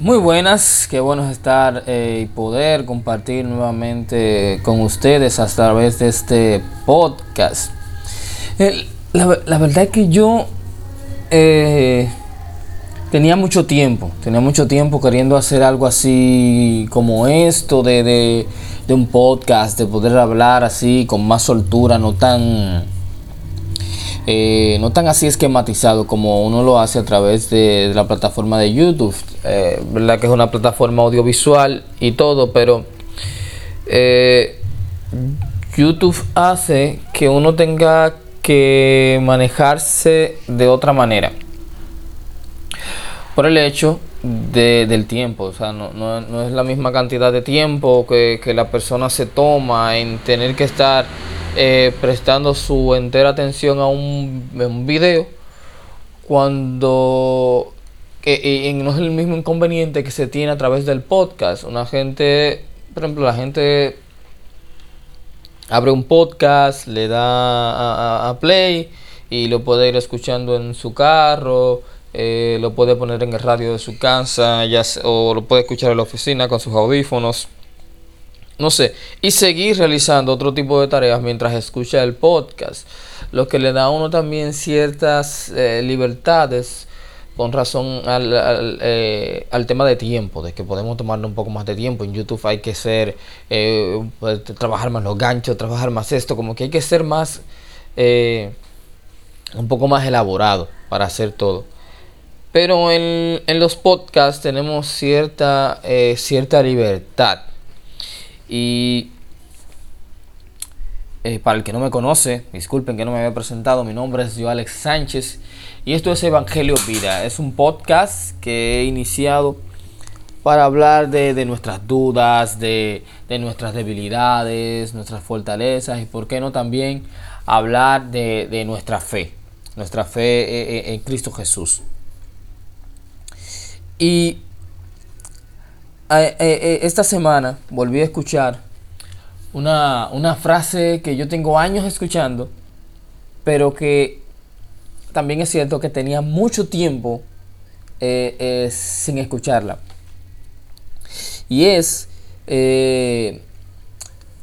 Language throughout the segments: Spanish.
Muy buenas, qué bueno estar eh, y poder compartir nuevamente con ustedes a través de este podcast. la, verdad es que yo eh, tenía mucho tiempo, tenía mucho tiempo queriendo hacer algo así como esto de, de un podcast, de poder hablar así con más soltura, no tan eh, no tan así esquematizado como uno lo hace a través de, la plataforma de YouTube, eh, que es una plataforma audiovisual y todo, pero eh, YouTube hace que uno tenga que manejarse de otra manera. Por el hecho del tiempo, o sea, no, es la misma cantidad de tiempo que, que la persona se toma en tener que estar eh, prestando su entera atención a un video cuando no es el mismo inconveniente que se tiene a través del podcast. Una gente, por ejemplo, la gente abre un podcast, le da a, play y lo puede ir escuchando en su carro, eh, lo puede poner en el radio de su casa, ya, o lo puede escuchar en la oficina con sus audífonos no sé, y seguir realizando otro tipo de tareas mientras escucha el podcast, lo que le da a uno también ciertas eh, libertades con razón eh, al, tema de tiempo, de que podemos tomarle un poco más de tiempo. En YouTube hay que ser, eh, pues, trabajar más los ganchos, trabajar más esto, como que hay que ser más, un poco más elaborado para hacer todo. Pero en, en los podcasts tenemos cierta, cierta libertad y eh, para el que no me conoce, disculpen que no me había presentado, mi nombre es yo Alex Sánchez y esto es Evangelio Vida. Es un podcast que he iniciado para hablar de, nuestras dudas, de, nuestras debilidades, nuestras fortalezas y por qué no también hablar de, nuestra fe, nuestra fe eh, eh, en Cristo Jesús. Y esta semana volví a escuchar una, frase que yo tengo años escuchando, pero que también es cierto que tenía mucho tiempo eh, sin escucharla. Y es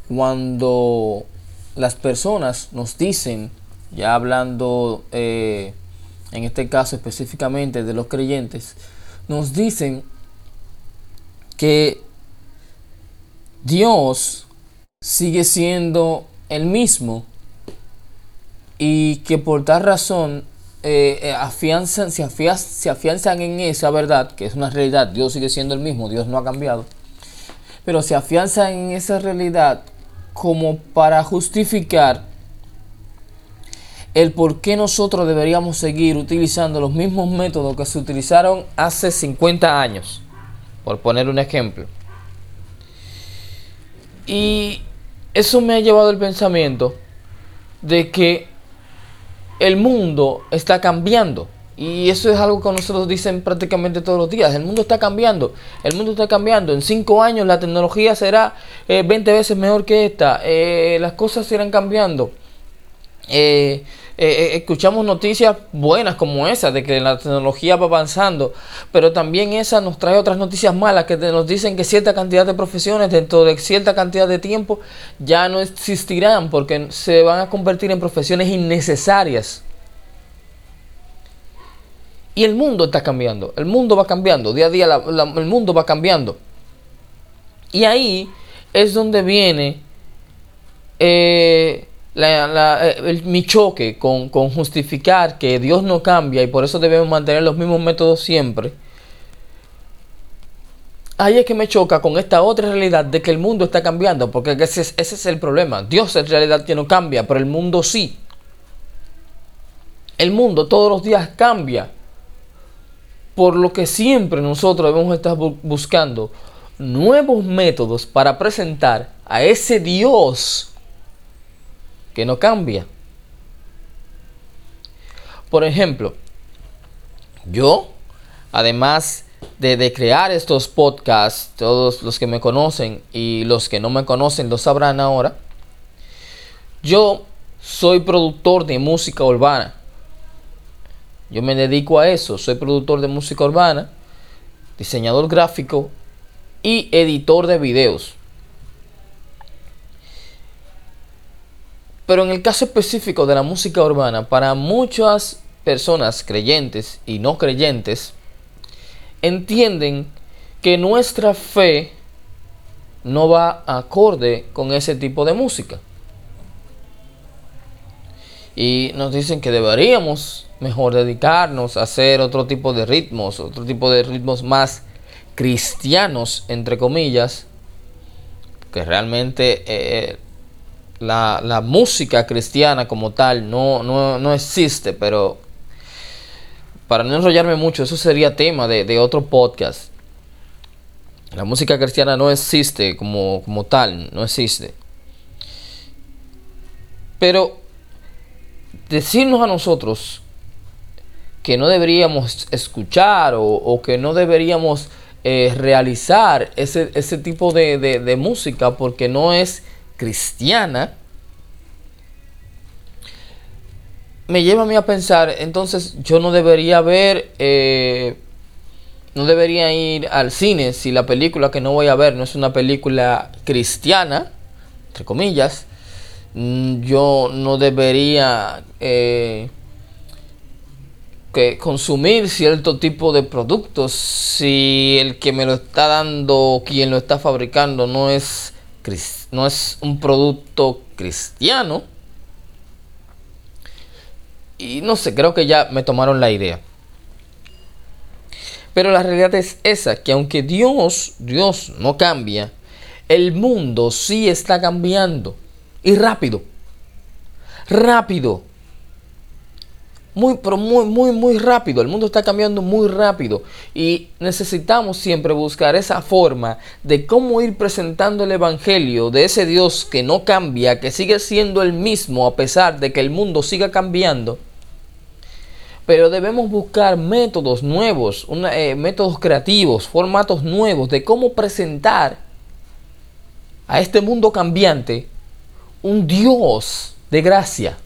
cuando las personas nos dicen, ya hablando en este caso específicamente de los creyentes, nos dicen que Dios sigue siendo el mismo y que por tal razón eh, eh, afianzan, se, se afianzan en esa verdad, que es una realidad, Dios sigue siendo el mismo, Dios no ha cambiado, pero se afianzan en esa realidad como para justificar el por qué nosotros deberíamos seguir utilizando los mismos métodos que se utilizaron hace 50 años por poner un ejemplo. Y eso me ha llevado al pensamiento de que el mundo está cambiando. Y eso es algo que nosotros dicen prácticamente todos los días. El mundo está cambiando. El mundo está cambiando. En cinco años la tecnología será 20 eh, veces mejor que esta. Eh, las cosas irán cambiando. Eh, eh, eh, escuchamos noticias buenas como esa, de que la tecnología va avanzando, pero también esa nos trae otras noticias malas que nos dicen que cierta cantidad de profesiones dentro de cierta cantidad de tiempo ya no existirán porque se van a convertir en profesiones innecesarias. Y el mundo está cambiando, el mundo va cambiando, día a día el mundo va cambiando. Y ahí es donde viene eh, la, eh, mi choque con, justificar que Dios no cambia y por eso debemos mantener los mismos métodos siempre, ahí es que me choca con esta otra realidad de que el mundo está cambiando, porque ese es, ese es el problema. Dios en realidad que no cambia, pero el mundo sí. El mundo todos los días cambia, por lo que siempre nosotros debemos estar buscando nuevos métodos para presentar a ese Dios que no cambia. Por ejemplo, yo, además de, crear estos podcasts, todos los que me conocen y los que no me conocen lo sabrán ahora, yo soy productor de música urbana. Yo me dedico a eso, soy productor de música urbana diseñador gráfico y editor de videos. Pero en el caso específico de la música urbana, para muchas personas creyentes y no creyentes, entienden que nuestra fe no va acorde con ese tipo de música. Y nos dicen que deberíamos mejor dedicarnos a hacer otro tipo de ritmos, otro tipo de ritmos más cristianos, entre comillas, que realmente eh, la, música cristiana como tal no, no, existe, pero para no enrollarme mucho, eso sería tema de, otro podcast. La música cristiana no existe como, como tal, no existe. Pero decirnos a nosotros que no deberíamos escuchar o, que no deberíamos eh, realizar ese, ese tipo de, de, música porque no es cristiana, me lleva a mí a pensar, entonces yo no debería ver, eh, no debería ir al cine si la película que no voy a ver no es una película cristiana, entre comillas, mm, yo no debería eh, que consumir cierto tipo de productos si el que me lo está dando, quien lo está fabricando, no es no es un producto cristiano. Y no sé, creo que ya me tomaron la idea. Pero la realidad es esa, que aunque Dios, Dios no cambia, el mundo sí está cambiando. Y rápido. Rápido muy, pero muy, muy, muy rápido. El mundo está cambiando muy rápido. Y necesitamos siempre buscar esa forma de cómo ir presentando el Evangelio de ese Dios que no cambia, que sigue siendo el mismo a pesar de que el mundo siga cambiando. Pero debemos buscar métodos nuevos, eh, métodos creativos, formatos nuevos de cómo presentar a este mundo cambiante un Dios de gracia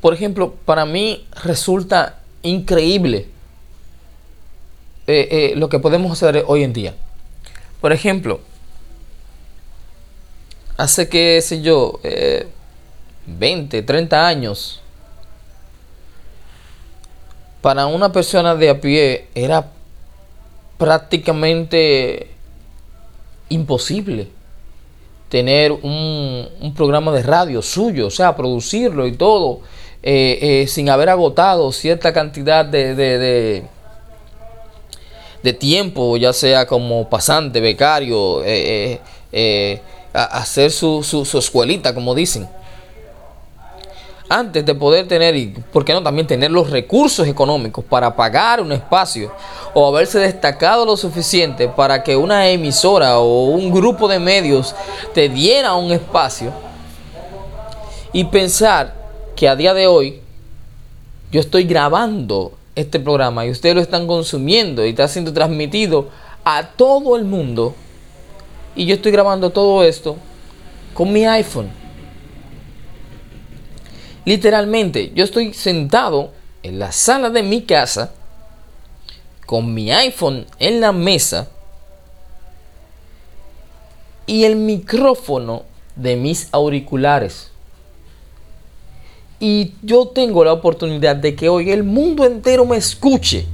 por ejemplo, para mí resulta increíble eh, eh, lo que podemos hacer hoy en día. Por ejemplo, hace que, sé yo, 20, eh, 30 años, para una persona de a pie era prácticamente imposible tener un, un programa de radio suyo, o sea, producirlo y todo eh, eh, sin haber agotado cierta cantidad de, de, de, tiempo, ya sea como pasante, becario, eh, hacer su, su, su, escuelita, como dicen. Antes de poder tener, y por qué no también tener los recursos económicos para pagar un espacio o haberse destacado lo suficiente para que una emisora o un grupo de medios te diera un espacio y pensar que a día de hoy yo estoy grabando este programa y ustedes lo están consumiendo y está siendo transmitido a todo el mundo. Y yo estoy grabando todo esto con mi iPhone. Literalmente, yo estoy sentado en la sala de mi casa con mi iPhone en la mesa y el micrófono de mis auriculares. Y yo tengo la oportunidad de que hoy el mundo entero me escuche.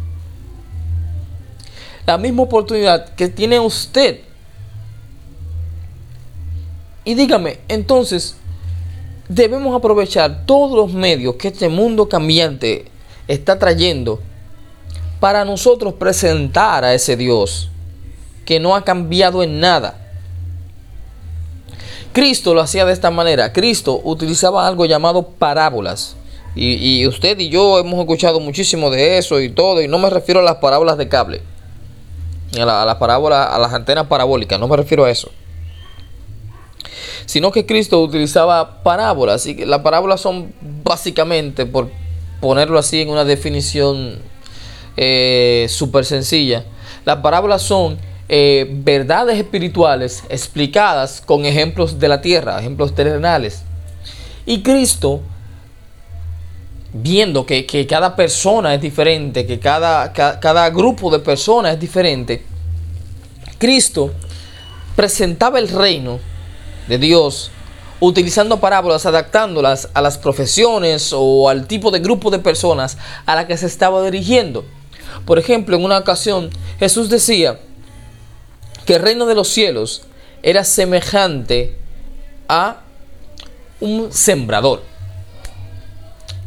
La misma oportunidad que tiene usted. Y dígame, entonces, debemos aprovechar todos los medios que este mundo cambiante está trayendo para nosotros presentar a ese Dios que no ha cambiado en nada Cristo lo hacía de esta manera. Cristo utilizaba algo llamado parábolas. Y, usted y yo hemos escuchado muchísimo de eso y todo. Y no me refiero a las parábolas de cable. A, las parábolas, a las antenas parabólicas. No me refiero a eso. Sino que Cristo utilizaba parábolas. Y las parábolas son básicamente, por ponerlo así en una definición eh, súper sencilla. Las parábolas son eh, verdades espirituales explicadas con ejemplos de la tierra, ejemplos terrenales. Y Cristo viendo que, cada persona es diferente, que cada, cada grupo de personas es diferente, Cristo presentaba el reino de Dios utilizando parábolas, adaptándolas a las profesiones o al tipo de grupo de personas a la que se estaba dirigiendo. Por ejemplo, en una ocasión Jesús decía que el reino de los cielos era semejante a un sembrador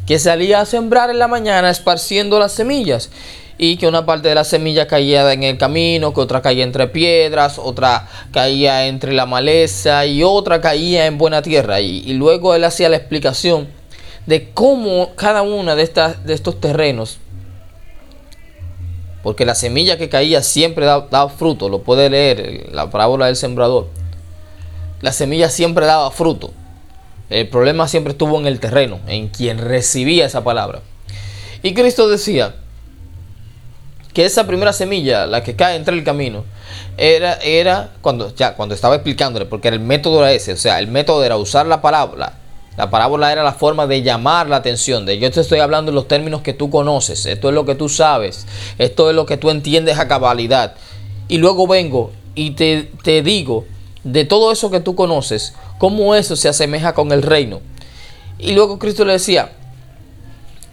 que salía a sembrar en la mañana esparciendo las semillas y que una parte de la semilla caía en el camino, que otra caía entre piedras, otra caía entre la maleza y otra caía en buena tierra. Y, luego él hacía la explicación de cómo cada una de, estas, de estos terrenos, porque la semilla que caía siempre daba, fruto, lo puede leer la parábola del sembrador, la semilla siempre daba fruto. El problema siempre estuvo en el terreno, en quien recibía esa palabra. Y Cristo decía, que esa primera semilla, la que cae entre el camino, era, era cuando, ya, cuando estaba explicándole, porque el método era ese, o sea, el método era usar la parábola. La parábola era la forma de llamar la atención, de yo te estoy hablando en los términos que tú conoces, esto es lo que tú sabes, esto es lo que tú entiendes a cabalidad. Y luego vengo y te, te digo de todo eso que tú conoces, cómo eso se asemeja con el reino. Y luego Cristo le decía,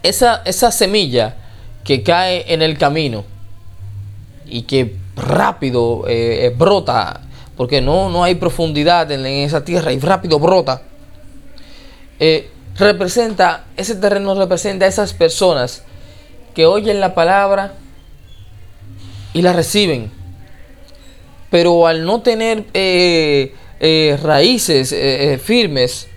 esa, esa semilla que cae en el camino y que rápido eh, eh, brota, porque no, no hay profundidad en, esa tierra y rápido brota, eh, representa, ese terreno representa a esas personas que oyen la palabra y la reciben, pero al no tener raíces firmes,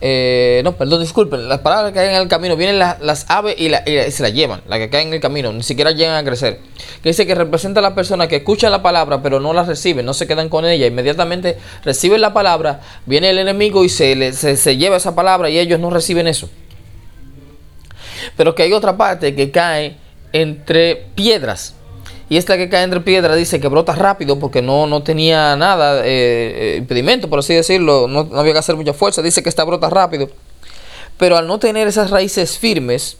eh, no, perdón, disculpen. Las palabras que caen en el camino vienen las, aves y, se las llevan. Las que caen en el camino, ni siquiera llegan a crecer. Que dice que representa a la persona que escucha la palabra, pero no la recibe, no se quedan con ella. Inmediatamente reciben la palabra, viene el enemigo y se, se lleva esa palabra y ellos no reciben eso. Pero que hay otra parte que cae entre piedras. Y esta que cae entre piedras dice que brota rápido porque no, no tenía nada, eh, eh, impedimento, por así decirlo, no, había que hacer mucha fuerza. Dice que esta brota rápido. Pero al no tener esas raíces firmes,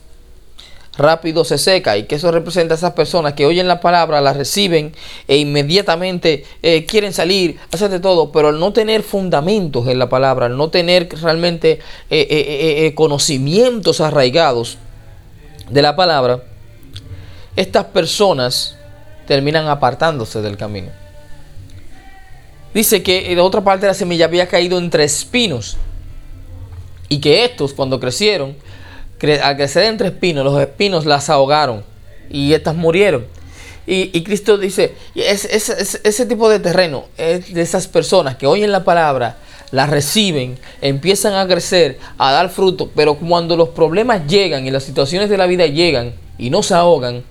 rápido se seca y que eso representa a esas personas que oyen la palabra, la reciben e inmediatamente eh, quieren salir, hacer de todo, pero al no tener fundamentos en la palabra, al no tener realmente conocimientos arraigados de la palabra, estas personas terminan apartándose del camino. Dice que en otra parte de la semilla había caído entre espinos y que estos cuando crecieron, al crecer entre espinos, los espinos las ahogaron y estas murieron. Y, Cristo dice, ese tipo de terreno es de esas personas que oyen la palabra, la reciben, empiezan a crecer, a dar fruto, pero cuando los problemas llegan y las situaciones de la vida llegan y no se ahogan,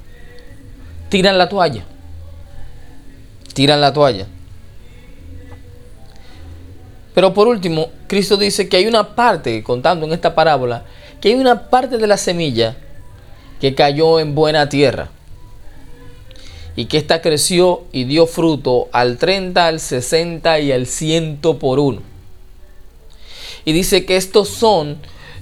tiran la toalla. Tiran la toalla. Pero por último, Cristo dice que hay una parte, contando en esta parábola, que hay una parte de la semilla que cayó en buena tierra. Y que ésta creció y dio fruto al 30, al 60 y al 100 por uno. Y dice que estos son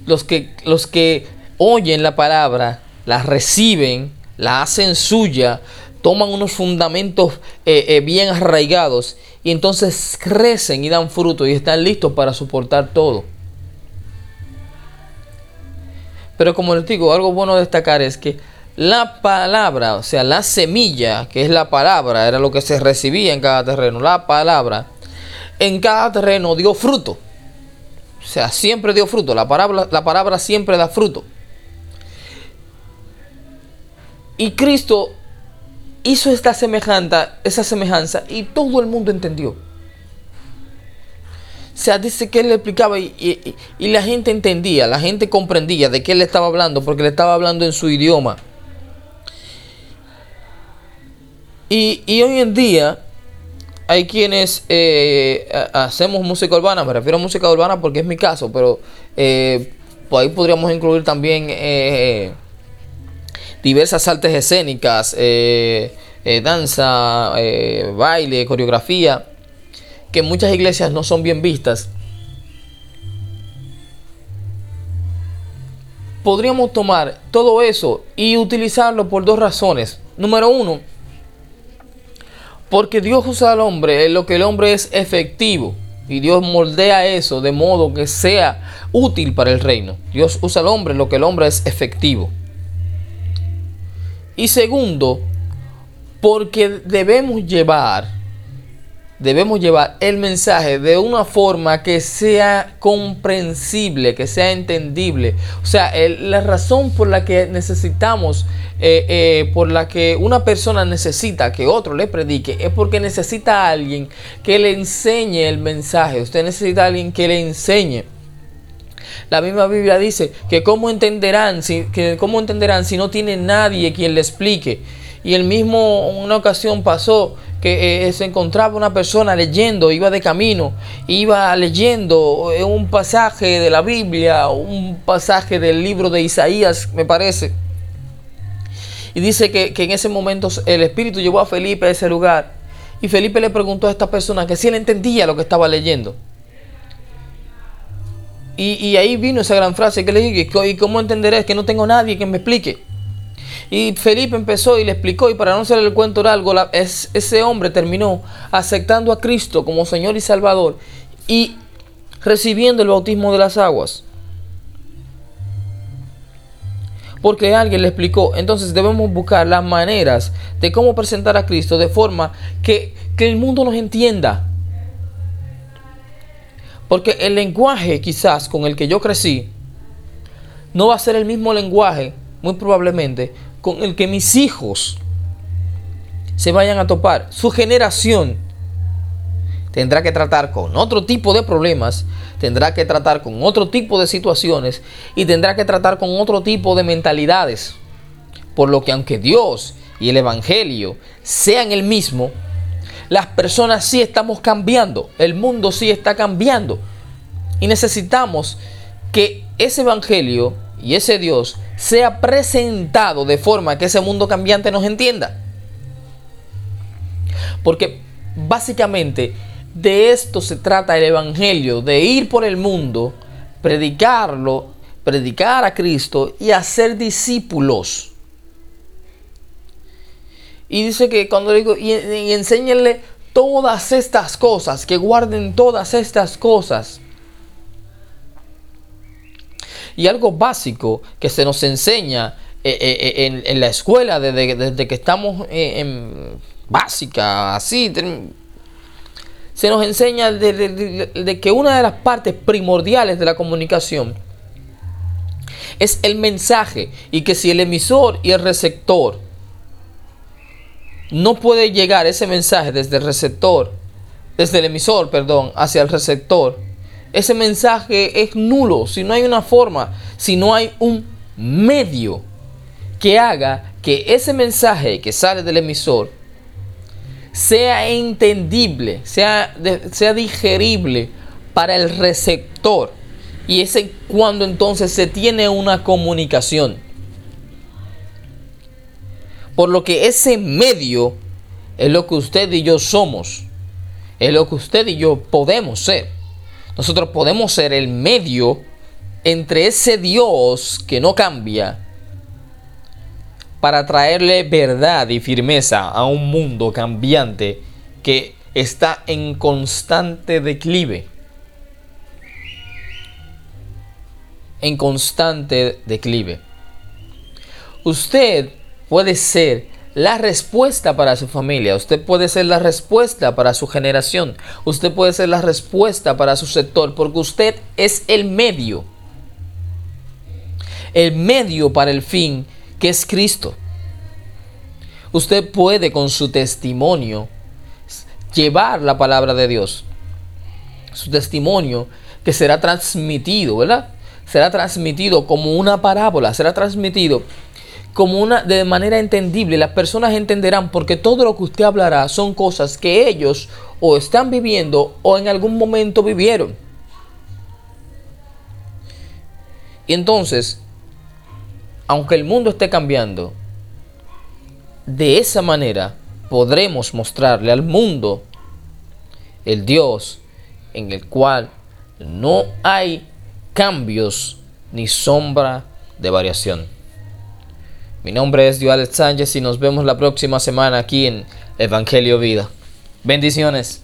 los que, los que oyen la palabra, la reciben la hacen suya, toman unos fundamentos eh, eh, bien arraigados y entonces crecen y dan fruto y están listos para soportar todo. Pero como les digo, algo bueno destacar es que la palabra, o sea, la semilla, que es la palabra, era lo que se recibía en cada terreno, la palabra, en cada terreno dio fruto. O sea, siempre dio fruto. La palabra, la palabra siempre da fruto. Y Cristo hizo esta semejanza, esa semejanza y todo el mundo entendió. O sea, dice que él le explicaba y, la gente entendía, la gente comprendía de qué él estaba hablando, porque le estaba hablando en su idioma. Y, hoy en día hay quienes eh, hacemos música urbana, me refiero a música urbana porque es mi caso, pero eh, pues ahí podríamos incluir también eh, diversas artes escénicas, eh, eh, danza, eh, baile, coreografía, que en muchas iglesias no son bien vistas. podríamos tomar todo eso y utilizarlo por dos razones. Número uno, porque Dios usa al hombre en lo que el hombre es efectivo. Y Dios moldea eso de modo que sea útil para el reino. Dios usa al hombre en lo que el hombre es efectivo. Y segundo, porque debemos llevar debemos llevar el mensaje de una forma que sea comprensible, que sea entendible. O sea, la razón por la que necesitamos, eh, eh, por la que una persona necesita que otro le predique, es porque necesita a alguien que le enseñe el mensaje. Usted necesita a alguien que le enseñe. La misma Biblia dice que cómo entenderán si, que cómo entenderán si no tiene nadie quien le explique. Y el mismo, una ocasión pasó que eh, se encontraba una persona leyendo, iba de camino, iba leyendo eh, un pasaje de la Biblia, un pasaje del libro de Isaías, me parece. Y dice que, en ese momento el Espíritu llevó a Felipe a ese lugar. Y Felipe le preguntó a esta persona que si él entendía lo que estaba leyendo. Y, ahí vino esa gran frase que le dije, ¿y cómo entenderé? que no tengo nadie que me explique. Y Felipe empezó y le explicó, y para no hacer el cuento largo, ese hombre terminó aceptando a Cristo como Señor y Salvador y recibiendo el bautismo de las aguas. Porque alguien le explicó. Entonces debemos buscar las maneras de cómo presentar a Cristo de forma que, que el mundo nos entienda. Porque el lenguaje quizás con el que yo crecí no va a ser el mismo lenguaje, muy probablemente, con el que mis hijos se vayan a topar. Su generación tendrá que tratar con otro tipo de problemas, tendrá que tratar con otro tipo de situaciones y tendrá que tratar con otro tipo de mentalidades. Por lo que aunque Dios y el Evangelio sean el mismo, las personas sí estamos cambiando, el mundo sí está cambiando. Y necesitamos que ese Evangelio y ese Dios sea presentado de forma que ese mundo cambiante nos entienda. Porque básicamente de esto se trata el Evangelio, de ir por el mundo, predicarlo, predicar a Cristo y hacer discípulos. Y dice que cuando digo, y, y enséñenle todas estas cosas, que guarden todas estas cosas. Y algo básico que se nos enseña eh, eh, eh, en, la escuela desde, que estamos en básica, así, se nos enseña de, que una de las partes primordiales de la comunicación es el mensaje y que si el emisor y el receptor no puede llegar ese mensaje desde el receptor, desde el emisor, perdón, hacia el receptor, ese mensaje es nulo si no hay una forma, si no hay un medio que haga que ese mensaje que sale del emisor sea entendible, sea, sea digerible para el receptor. Y es cuando entonces se tiene una comunicación. Por lo que ese medio es lo que usted y yo somos. Es lo que usted y yo podemos ser. Nosotros podemos ser el medio entre ese Dios que no cambia para traerle verdad y firmeza a un mundo cambiante que está en constante declive. En constante declive. Usted puede ser la respuesta para su familia, usted puede ser la respuesta para su generación, usted puede ser la respuesta para su sector, porque usted es el medio, el medio para el fin que es Cristo. Usted puede con su testimonio llevar la palabra de Dios, su testimonio que será transmitido, ¿verdad? Será transmitido como una parábola, será transmitido como una de manera entendible. Las personas entenderán porque todo lo que usted hablará son cosas que ellos o están viviendo o en algún momento vivieron. Y entonces, aunque el mundo esté cambiando, de esa manera podremos mostrarle al mundo el Dios en el cual no hay cambios ni sombra de variación. Mi nombre es Dual Sánchez y nos vemos la próxima semana aquí en Evangelio Vida. Bendiciones.